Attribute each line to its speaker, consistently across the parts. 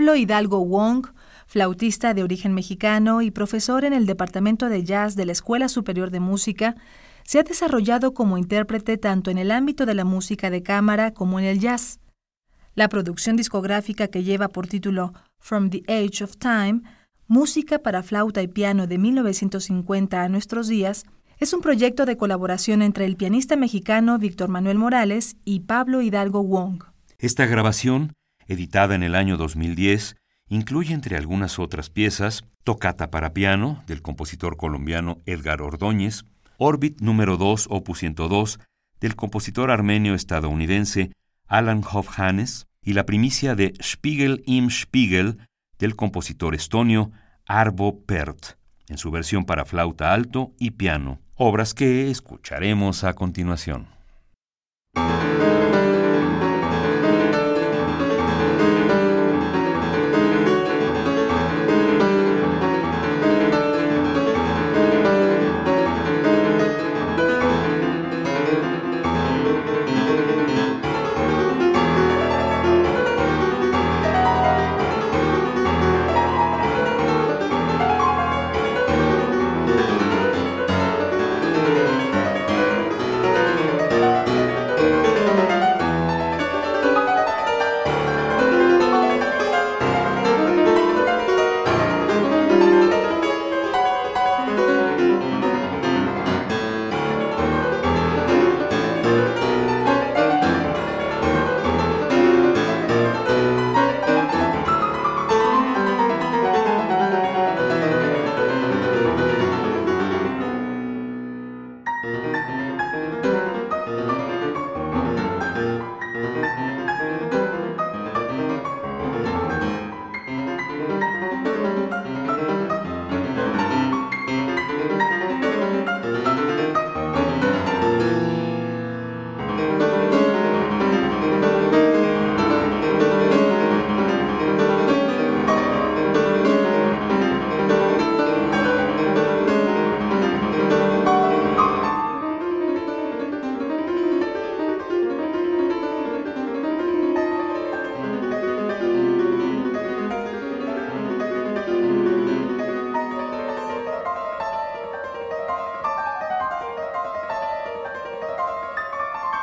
Speaker 1: Pablo Hidalgo Wong, flautista de origen mexicano y profesor en el Departamento de Jazz de la Escuela Superior de Música, se ha desarrollado como intérprete tanto en el ámbito de la música de cámara como en el jazz. La producción discográfica que lleva por título From the Age of Time, música para flauta y piano de 1950 a nuestros días, es un proyecto de colaboración entre el pianista mexicano Víctor Manuel Morales y Pablo Hidalgo Wong.
Speaker 2: Esta grabación, editada en el año 2010, incluye entre algunas otras piezas Tocata para piano del compositor colombiano Edgar Ordóñez, Orbit número 2 opus 102 del compositor armenio-estadounidense Alan Hofhannes y la primicia de Spiegel im Spiegel del compositor estonio Arvo Pärt, en su versión para flauta alto y piano, obras que escucharemos a continuación.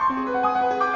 Speaker 2: Música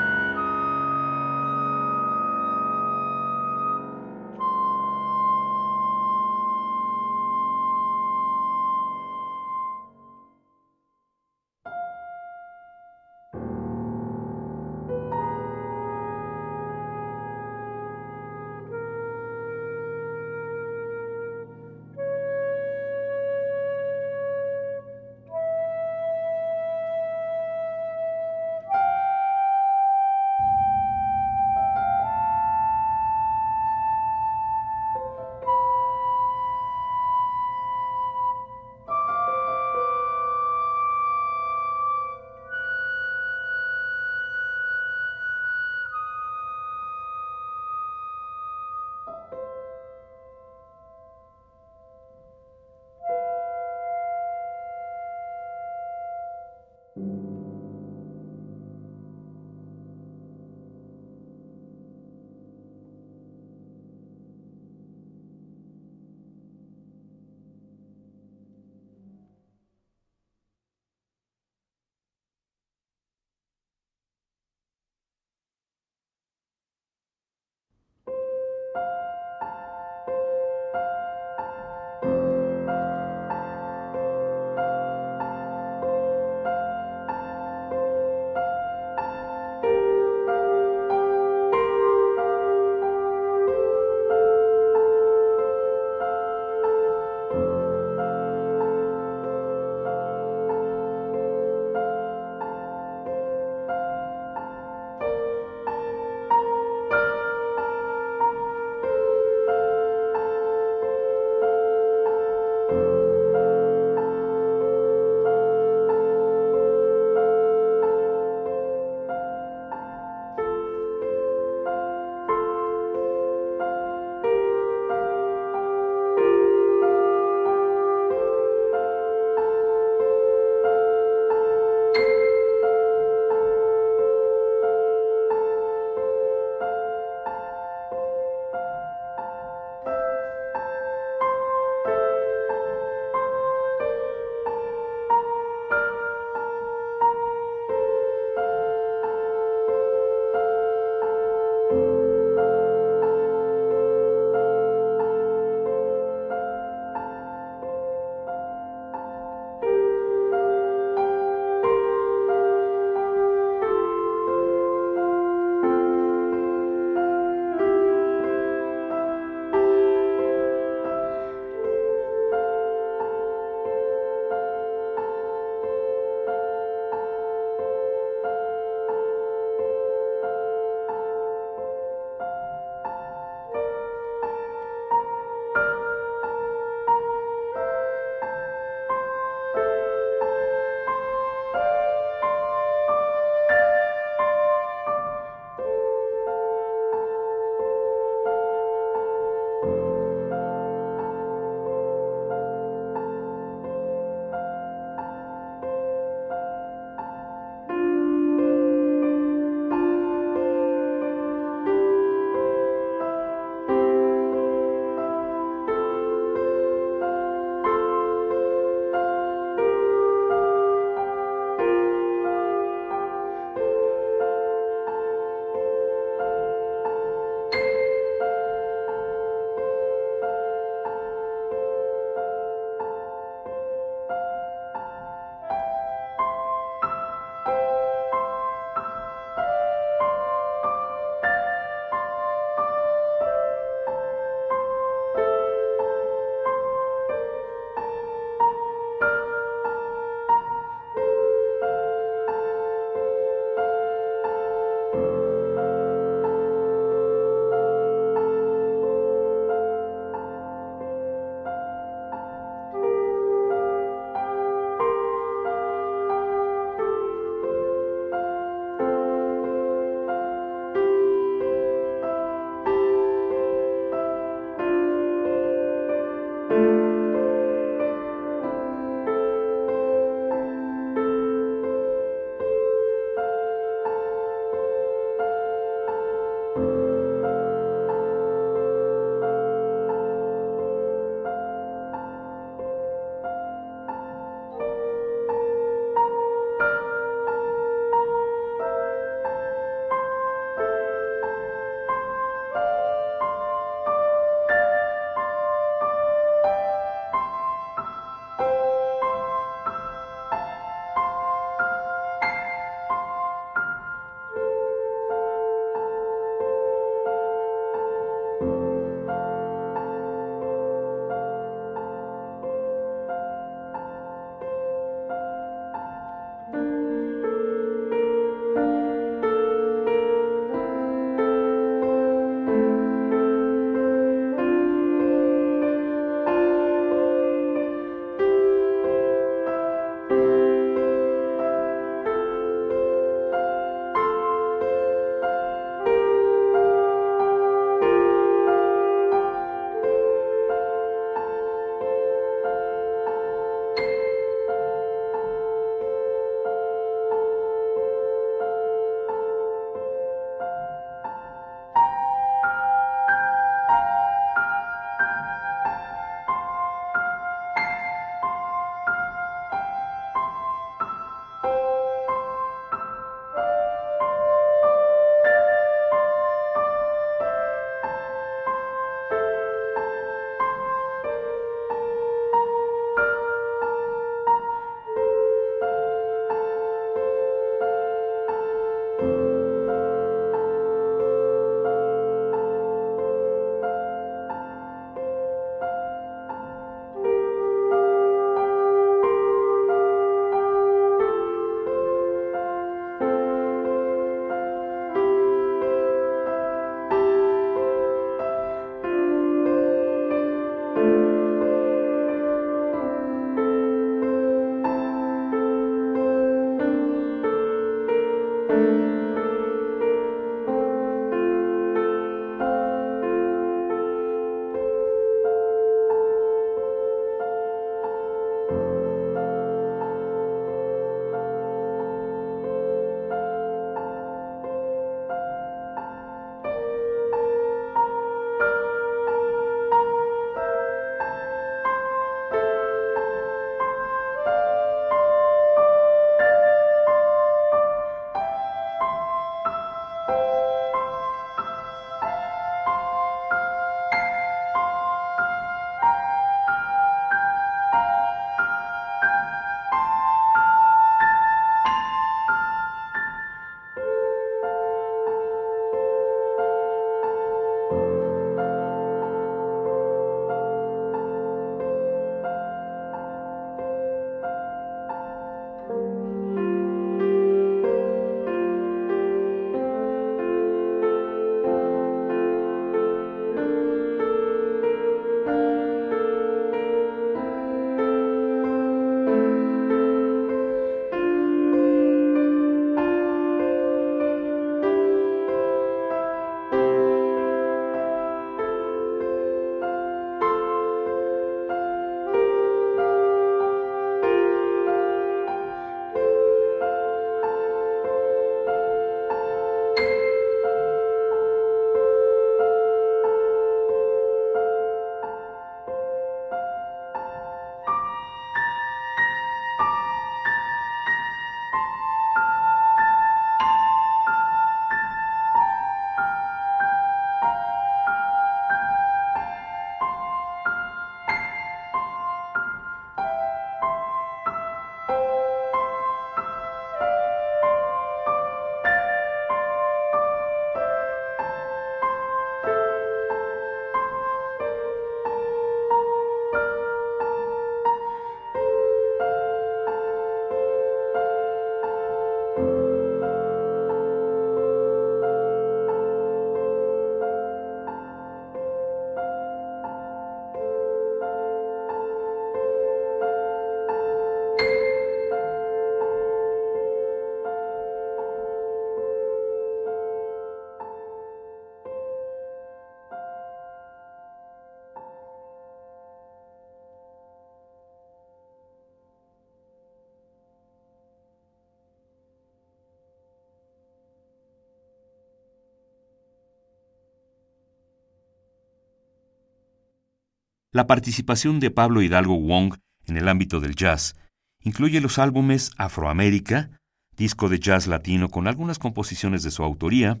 Speaker 2: La participación de Pablo Hidalgo Wong en el ámbito del jazz incluye los álbumes Afroamérica, disco de jazz latino con algunas composiciones de su autoría,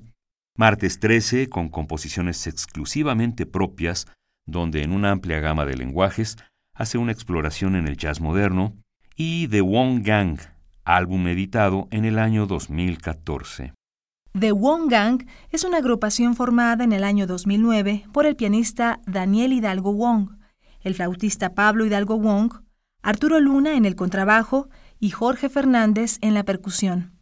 Speaker 2: Martes 13 con composiciones exclusivamente propias, donde en una amplia gama de lenguajes hace una exploración en el jazz moderno, y The Wong Gang, álbum editado en el año 2014.
Speaker 1: The Wong Gang es una agrupación formada en el año 2009 por el pianista Daniel Hidalgo Wong, el flautista Pablo Hidalgo Wong, Arturo Luna en el contrabajo y Jorge Fernández en la percusión.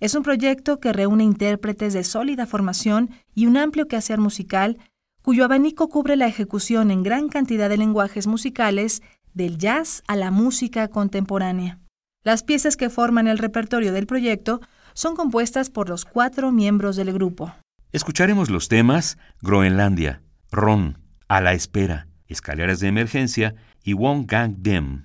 Speaker 1: Es un proyecto que reúne intérpretes de sólida formación y un amplio quehacer musical, cuyo abanico cubre la ejecución en gran cantidad de lenguajes musicales, del jazz a la música contemporánea. Las piezas que forman el repertorio del proyecto son compuestas por los cuatro miembros del grupo.
Speaker 2: Escucharemos los temas Groenlandia, Ron, A la Espera, Escaleras de Emergencia y Wong Gang Dem.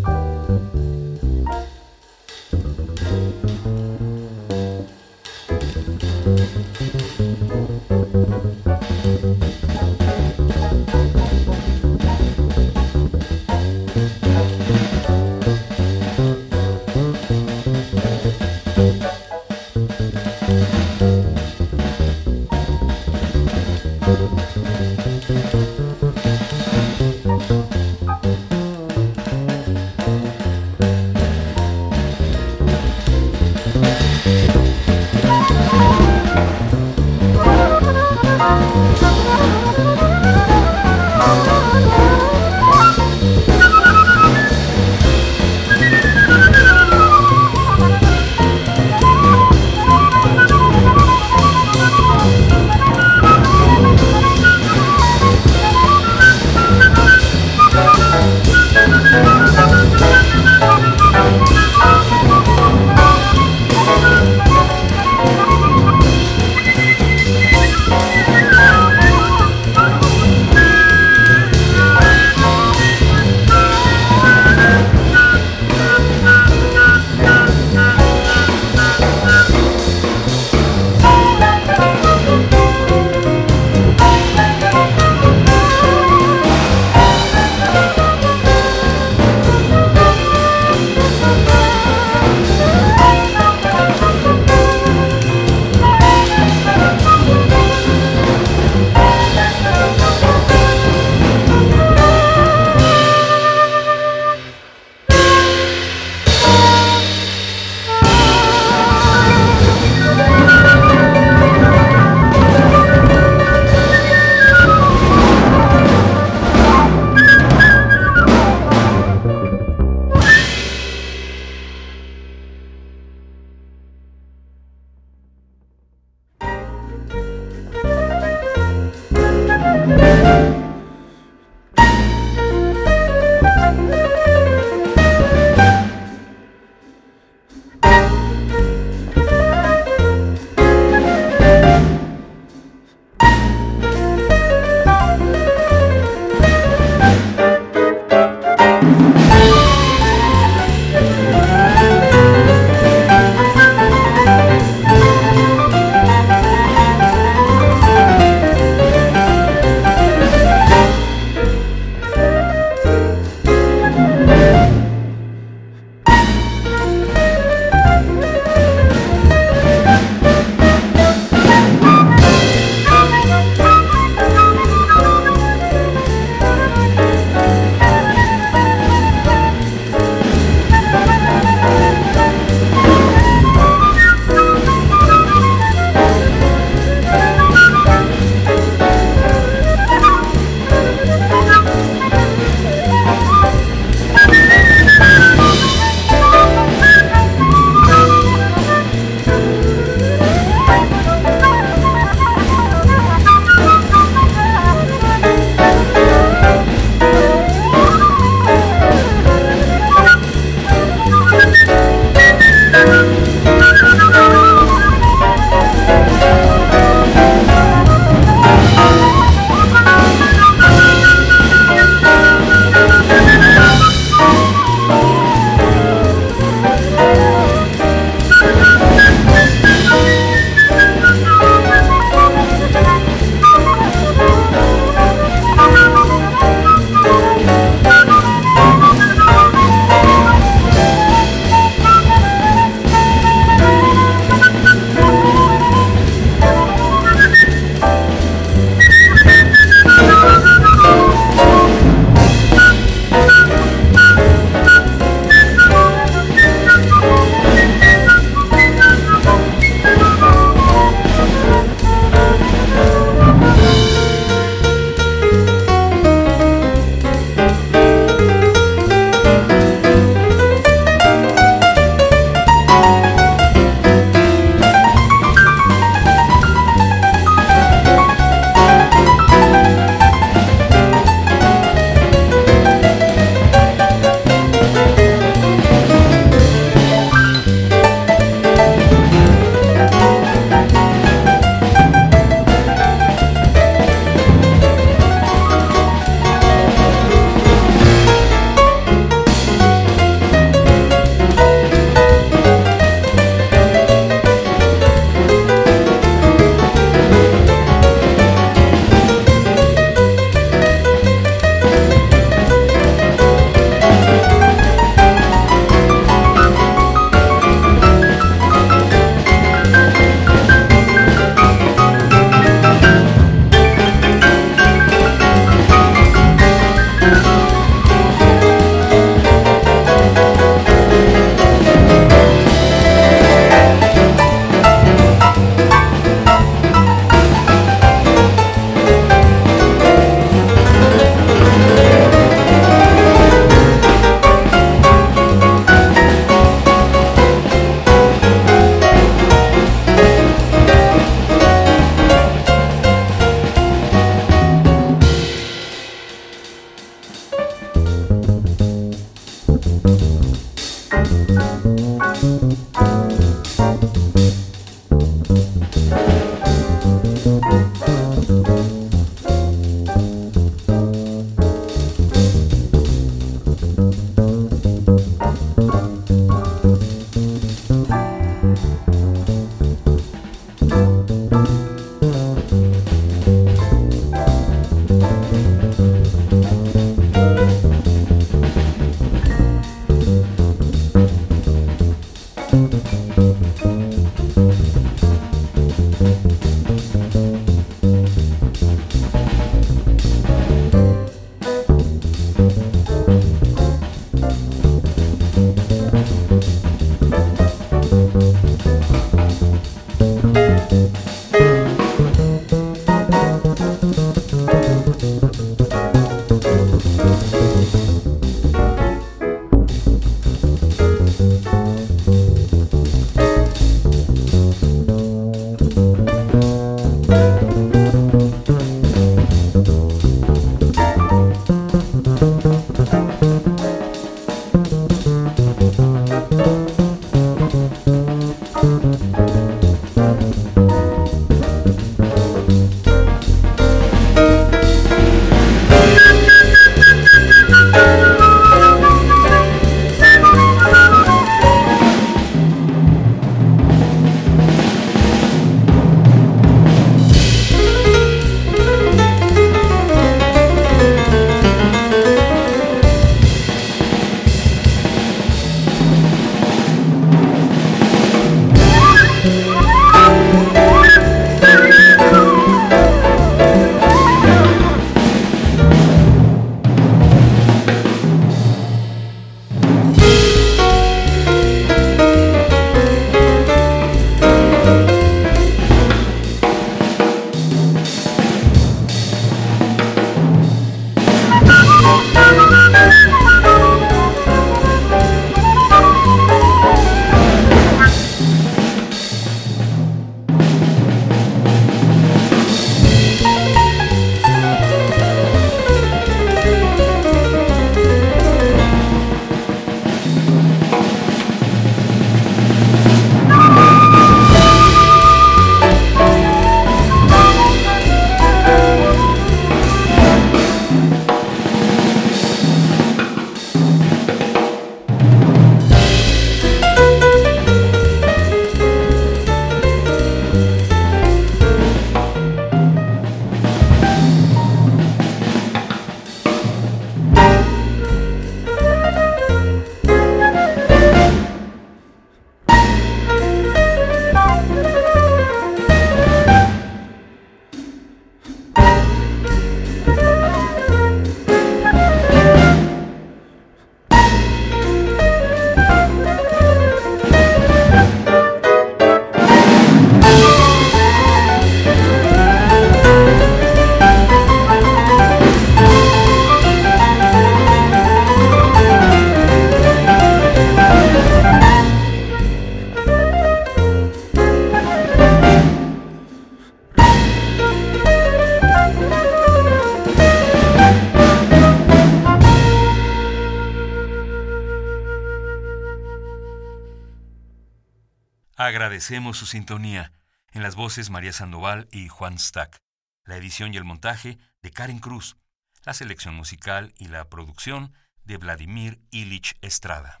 Speaker 2: Agradecemos su sintonía. En las voces María Sandoval y Juan Stack, la edición y el montaje de Karen Cruz, la selección musical y la producción de Vladimir Ilich Estrada.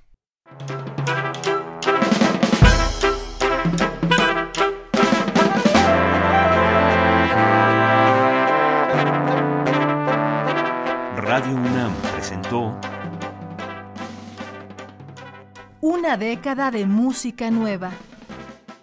Speaker 2: Radio UNAM presentó
Speaker 1: Una década de música nueva